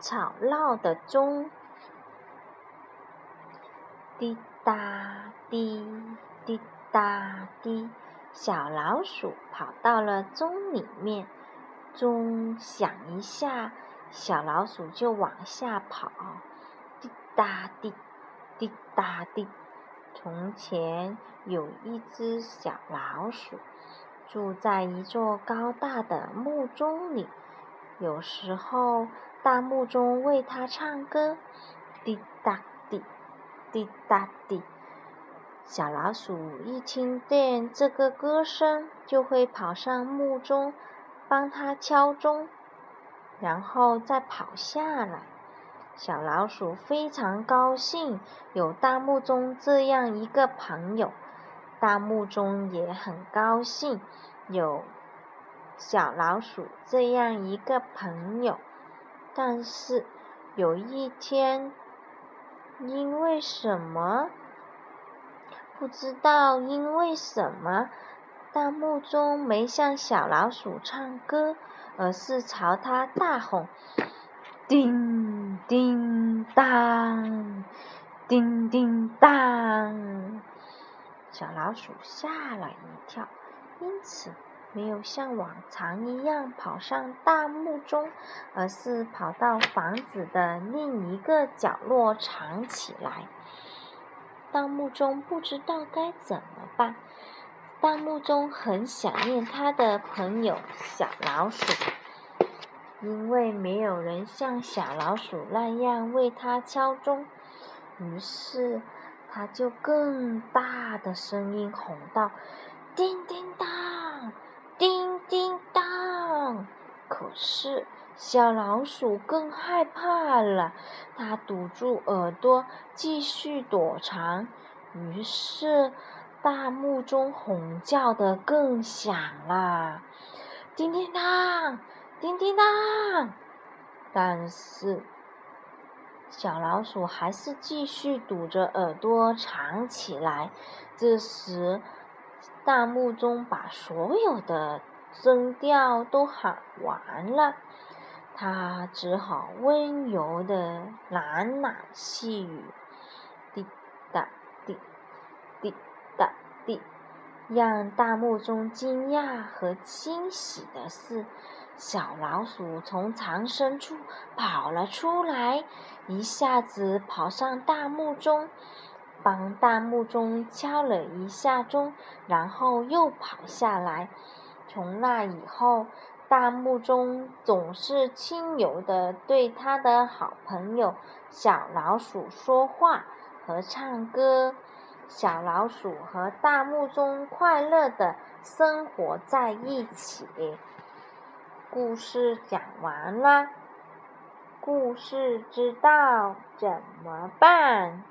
吵闹的钟。滴答滴，滴答滴，小老鼠跑到了钟里面。钟响一下，小老鼠就往下跑。滴答滴，滴答滴。从前有一只小老鼠，住在一座高大的木钟里。有时候，大木钟为它唱歌，滴答滴。滴答滴，小老鼠一听见这个歌声，就会跑上木钟，帮它敲钟，然后再跑下来。小老鼠非常高兴，有大木钟这样一个朋友。大木钟也很高兴，有小老鼠这样一个朋友。但是有一天，因为什么？不知道因为什么，大木钟没向小老鼠唱歌，而是朝它大吼：“叮叮当，叮叮当！”小老鼠吓了一跳，因此没有像往常一样跑上大木钟，而是跑到房子的另一个角落藏起来。大木钟不知道该怎么办。大木钟很想念他的朋友小老鼠，因为没有人像小老鼠那样为他敲钟，于是他就更大的声音吼道：“叮叮当，叮叮当！”可是小老鼠更害怕了，它堵住耳朵，继续躲藏。于是大木钟吼叫的更响了，叮叮当，叮叮当。但是小老鼠还是继续堵着耳朵藏起来。这时，大木钟把所有的。声调都喊完了，他只好温柔的喃喃细语：“滴答滴，滴答滴。”让大木钟惊讶和惊喜的是，小老鼠从藏身处跑了出来，一下子跑上大木钟，帮大木钟敲了一下钟，然后又跑下来。从那以后，大木钟总是轻柔地对他的好朋友小老鼠说话和唱歌。小老鼠和大木钟快乐地生活在一起。故事讲完了，故事知道怎么办？